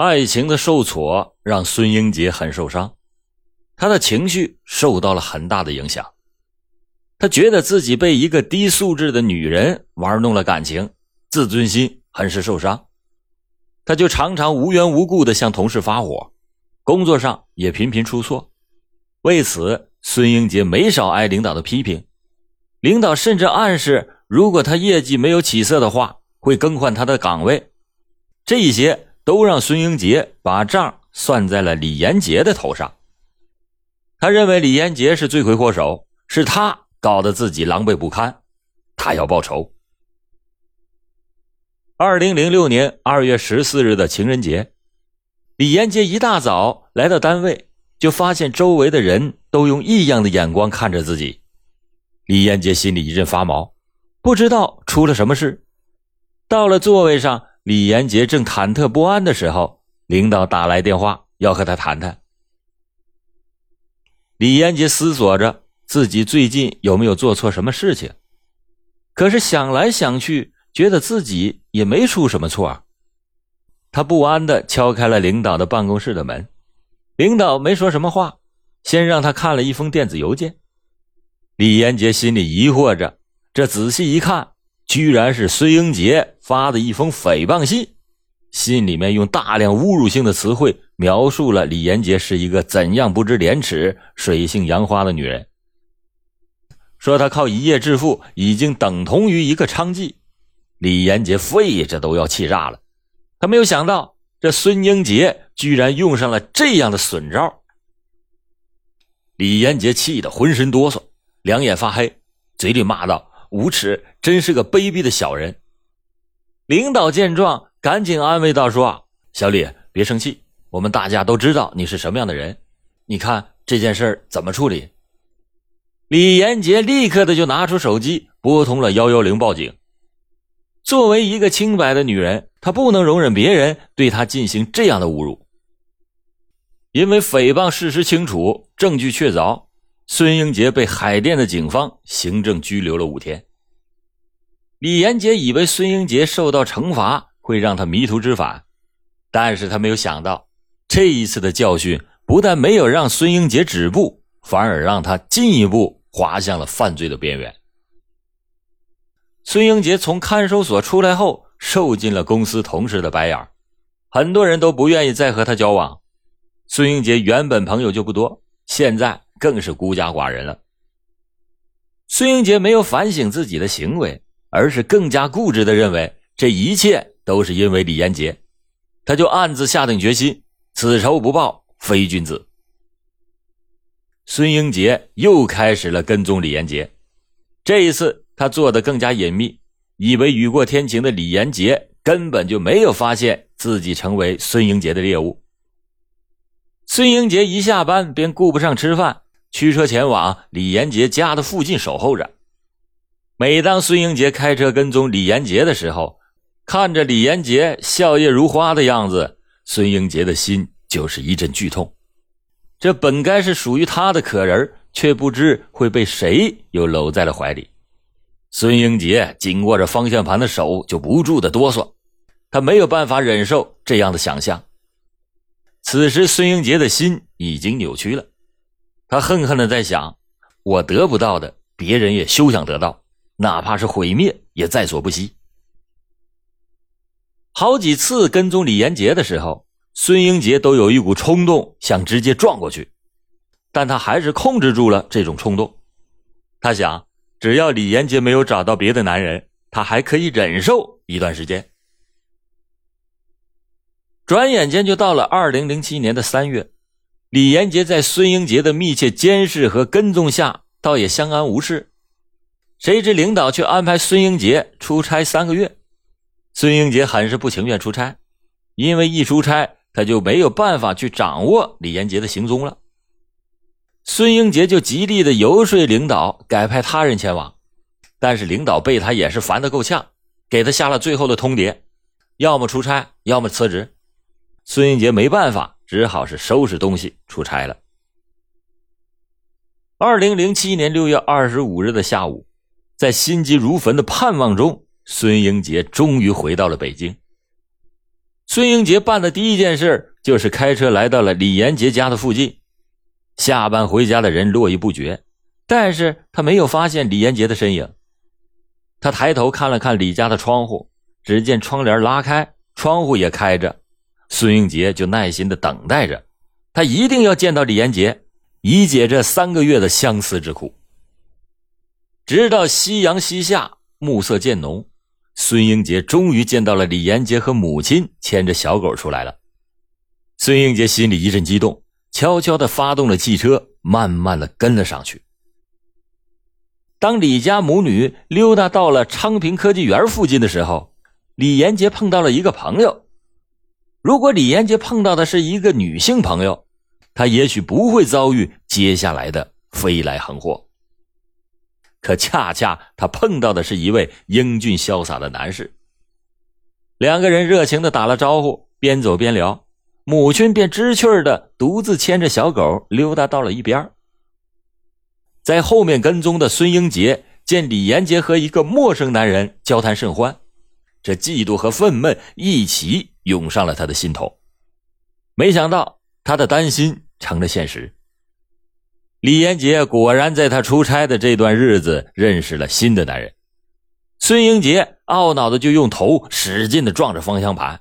爱情的受挫让孙英杰很受伤，他的情绪受到了很大的影响。他觉得自己被一个低素质的女人玩弄了感情，自尊心很是受伤。他就常常无缘无故的向同事发火，工作上也频频出错。为此，孙英杰没少挨领导的批评，领导甚至暗示，如果他业绩没有起色的话，会更换他的岗位。这些都让孙英杰把账算在了李延杰的头上。他认为李延杰是罪魁祸首，是他搞得自己狼狈不堪，他要报仇。二零零六年二月十四日的情人节，李延杰一大早来到单位。就发现周围的人都用异样的眼光看着自己，李延杰心里一阵发毛，不知道出了什么事。到了座位上，李延杰正忐忑不安的时候，领导打来电话要和他谈谈。李延杰思索着自己最近有没有做错什么事情，可是想来想去，觉得自己也没出什么错。他不安的敲开了领导的办公室的门。领导没说什么话，先让他看了一封电子邮件。李延杰心里疑惑着，这仔细一看，居然是孙英杰发的一封诽谤信。信里面用大量侮辱性的词汇描述了李延杰是一个怎样不知廉耻、水性杨花的女人，说他靠一夜致富已经等同于一个娼妓。李延杰肺这都要气炸了，他没有想到。这孙英杰居然用上了这样的损招，李延杰气得浑身哆嗦，两眼发黑，嘴里骂道：“无耻，真是个卑鄙的小人！”领导见状，赶紧安慰道：“说小李，别生气，我们大家都知道你是什么样的人。你看这件事怎么处理？”李延杰立刻的就拿出手机，拨通了幺幺零报警。作为一个清白的女人，她不能容忍别人对她进行这样的侮辱。因为诽谤事实清楚，证据确凿，孙英杰被海淀的警方行政拘留了五天。李延杰以为孙英杰受到惩罚会让他迷途知返，但是他没有想到，这一次的教训不但没有让孙英杰止步，反而让他进一步滑向了犯罪的边缘。孙英杰从看守所出来后，受尽了公司同事的白眼很多人都不愿意再和他交往。孙英杰原本朋友就不多，现在更是孤家寡人了。孙英杰没有反省自己的行为，而是更加固执的认为这一切都是因为李延杰，他就暗自下定决心：此仇不报非君子。孙英杰又开始了跟踪李延杰，这一次。他做的更加隐秘，以为雨过天晴的李延杰根本就没有发现自己成为孙英杰的猎物。孙英杰一下班便顾不上吃饭，驱车前往李延杰家的附近守候着。每当孙英杰开车跟踪李延杰的时候，看着李延杰笑靥如花的样子，孙英杰的心就是一阵剧痛。这本该是属于他的可人，却不知会被谁又搂在了怀里。孙英杰紧握着方向盘的手就不住的哆嗦，他没有办法忍受这样的想象。此时，孙英杰的心已经扭曲了，他恨恨的在想：我得不到的，别人也休想得到，哪怕是毁灭，也在所不惜。好几次跟踪李延杰的时候，孙英杰都有一股冲动想直接撞过去，但他还是控制住了这种冲动。他想。只要李延杰没有找到别的男人，他还可以忍受一段时间。转眼间就到了二零零七年的三月，李延杰在孙英杰的密切监视和跟踪下，倒也相安无事。谁知领导却安排孙英杰出差三个月，孙英杰很是不情愿出差，因为一出差他就没有办法去掌握李延杰的行踪了。孙英杰就极力的游说领导改派他人前往，但是领导被他也是烦得够呛，给他下了最后的通牒：要么出差，要么辞职。孙英杰没办法，只好是收拾东西出差了。二零零七年六月二十五日的下午，在心急如焚的盼望中，孙英杰终于回到了北京。孙英杰办的第一件事就是开车来到了李延杰家的附近。下班回家的人络绎不绝，但是他没有发现李延杰的身影。他抬头看了看李家的窗户，只见窗帘拉开，窗户也开着。孙英杰就耐心的等待着，他一定要见到李延杰，以解这三个月的相思之苦。直到夕阳西下，暮色渐浓。孙英杰终于见到了李延杰和母亲牵着小狗出来了。孙英杰心里一阵激动，悄悄的发动了汽车，慢慢的跟了上去。当李家母女溜达到了昌平科技园附近的时候，李延杰碰到了一个朋友。如果李延杰碰到的是一个女性朋友，他也许不会遭遇接下来的飞来横祸。可恰恰他碰到的是一位英俊潇洒的男士，两个人热情的打了招呼，边走边聊，母亲便知趣的独自牵着小狗溜达到了一边。在后面跟踪的孙英杰见李延杰和一个陌生男人交谈甚欢，这嫉妒和愤懑一起涌上了他的心头，没想到他的担心成了现实。李延杰果然在他出差的这段日子认识了新的男人，孙英杰懊恼的就用头使劲的撞着方向盘，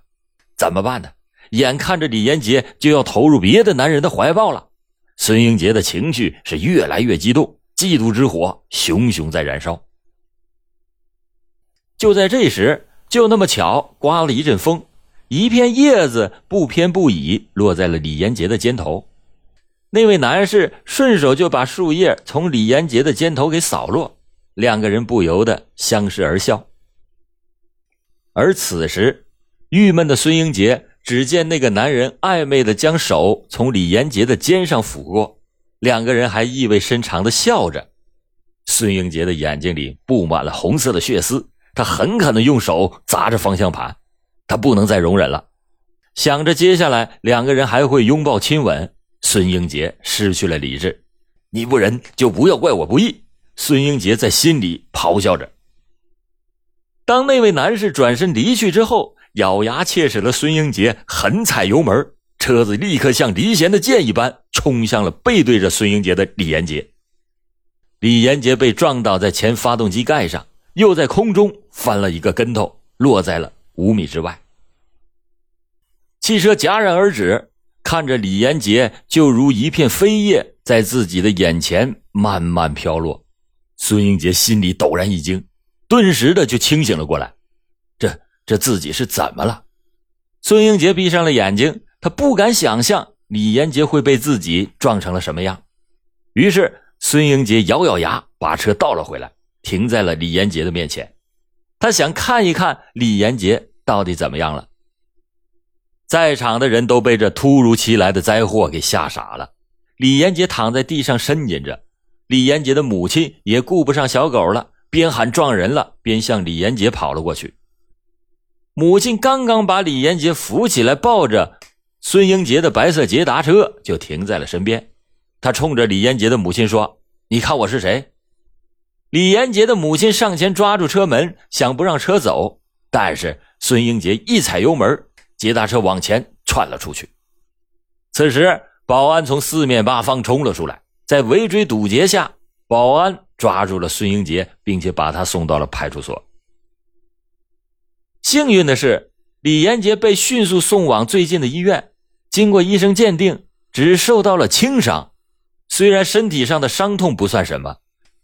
怎么办呢？眼看着李延杰就要投入别的男人的怀抱了，孙英杰的情绪是越来越激动，嫉妒之火熊熊在燃烧。就在这时，就那么巧，刮了一阵风，一片叶子不偏不倚落在了李延杰的肩头。那位男士顺手就把树叶从李延杰的肩头给扫落，两个人不由得相视而笑。而此时，郁闷的孙英杰只见那个男人暧昧的将手从李延杰的肩上抚过，两个人还意味深长的笑着。孙英杰的眼睛里布满了红色的血丝，他狠狠的用手砸着方向盘，他不能再容忍了，想着接下来两个人还会拥抱亲吻。孙英杰失去了理智，你不仁就不要怪我不义。孙英杰在心里咆哮着。当那位男士转身离去之后，咬牙切齿的孙英杰狠踩油门，车子立刻像离弦的箭一般冲向了背对着孙英杰的李延杰。李延杰被撞倒在前发动机盖上，又在空中翻了一个跟头，落在了五米之外。汽车戛然而止。看着李延杰就如一片飞叶在自己的眼前慢慢飘落，孙英杰心里陡然一惊，顿时的就清醒了过来。这这自己是怎么了？孙英杰闭上了眼睛，他不敢想象李延杰会被自己撞成了什么样。于是孙英杰咬咬牙，把车倒了回来，停在了李延杰的面前。他想看一看李延杰到底怎么样了。在场的人都被这突如其来的灾祸给吓傻了。李延杰躺在地上呻吟着，李延杰的母亲也顾不上小狗了，边喊撞人了，边向李延杰跑了过去。母亲刚刚把李延杰扶起来，抱着孙英杰的白色捷达车就停在了身边。他冲着李延杰的母亲说：“你看我是谁？”李延杰的母亲上前抓住车门，想不让车走，但是孙英杰一踩油门。捷达车往前窜了出去。此时，保安从四面八方冲了出来，在围追堵截下，保安抓住了孙英杰，并且把他送到了派出所。幸运的是，李延杰被迅速送往最近的医院，经过医生鉴定，只受到了轻伤。虽然身体上的伤痛不算什么，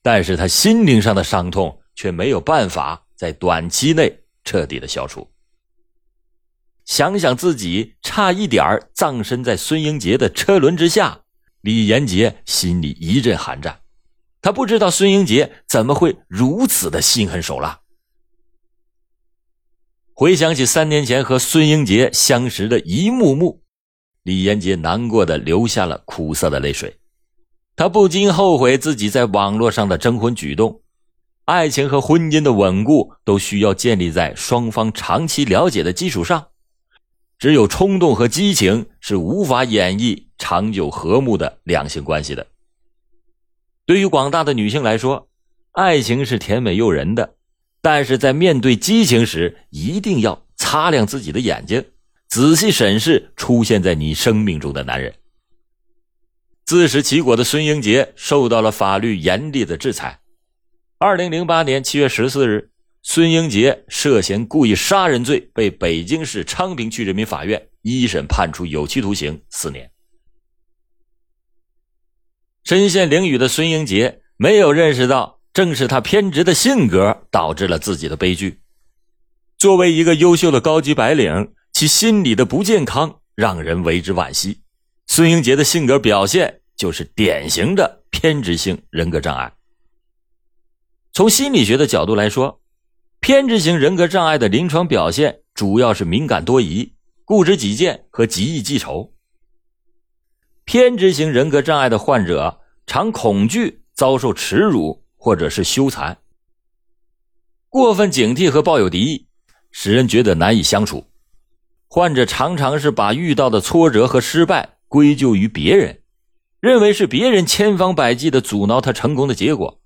但是他心灵上的伤痛却没有办法在短期内彻底的消除。想想自己差一点葬身在孙英杰的车轮之下，李延杰心里一阵寒战。他不知道孙英杰怎么会如此的心狠手辣。回想起三年前和孙英杰相识的一幕幕，李延杰难过的流下了苦涩的泪水。他不禁后悔自己在网络上的征婚举动。爱情和婚姻的稳固都需要建立在双方长期了解的基础上。只有冲动和激情是无法演绎长久和睦的两性关系的。对于广大的女性来说，爱情是甜美诱人的，但是在面对激情时，一定要擦亮自己的眼睛，仔细审视出现在你生命中的男人。自食其果的孙英杰受到了法律严厉的制裁。二零零八年七月十四日，孙英杰涉嫌故意杀人罪被北京市昌平区人民法院一审判处有期徒刑四年。身陷囹圄的孙英杰没有认识到，正是他偏执的性格导致了自己的悲剧。作为一个优秀的高级白领，其心理的不健康让人为之惋惜。孙英杰的性格表现就是典型的偏执性人格障碍。从心理学的角度来说，偏执型人格障碍的临床表现主要是敏感多疑、固执己见和极易记仇。偏执型人格障碍的患者常恐惧遭受耻辱或者是羞惭，过分警惕和抱有敌意，使人觉得难以相处。患者常常是把遇到的挫折和失败。归咎于别人，认为是别人千方百计的阻挠他成功的结果。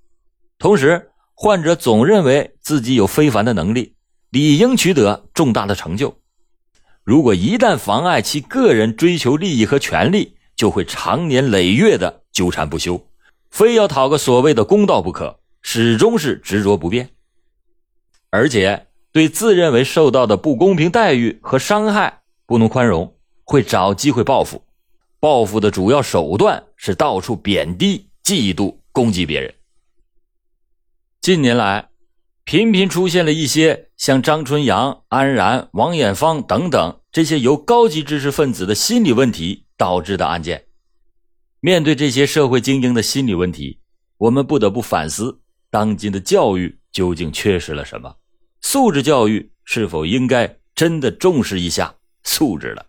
同时，患者总认为自己有非凡的能力，理应取得重大的成就。如果一旦妨碍其个人追求利益和权利，就会长年累月的纠缠不休，非要讨个所谓的公道不可，始终是执着不变。而且，对自认为受到的不公平待遇和伤害不能宽容，会找机会报复。报复的主要手段是到处贬低、嫉妒、攻击别人。近年来，频频出现了一些像张春阳、安然、王艳芳等等这些由高级知识分子的心理问题导致的案件。面对这些社会精英的心理问题，我们不得不反思：当今的教育究竟缺失了什么？素质教育是否应该真的重视一下素质了？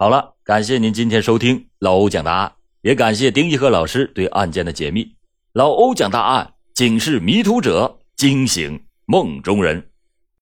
好了，感谢您今天收听老欧讲大案，也感谢丁一和老师对案件的解密。老欧讲大案，警示迷途者，惊醒梦中人。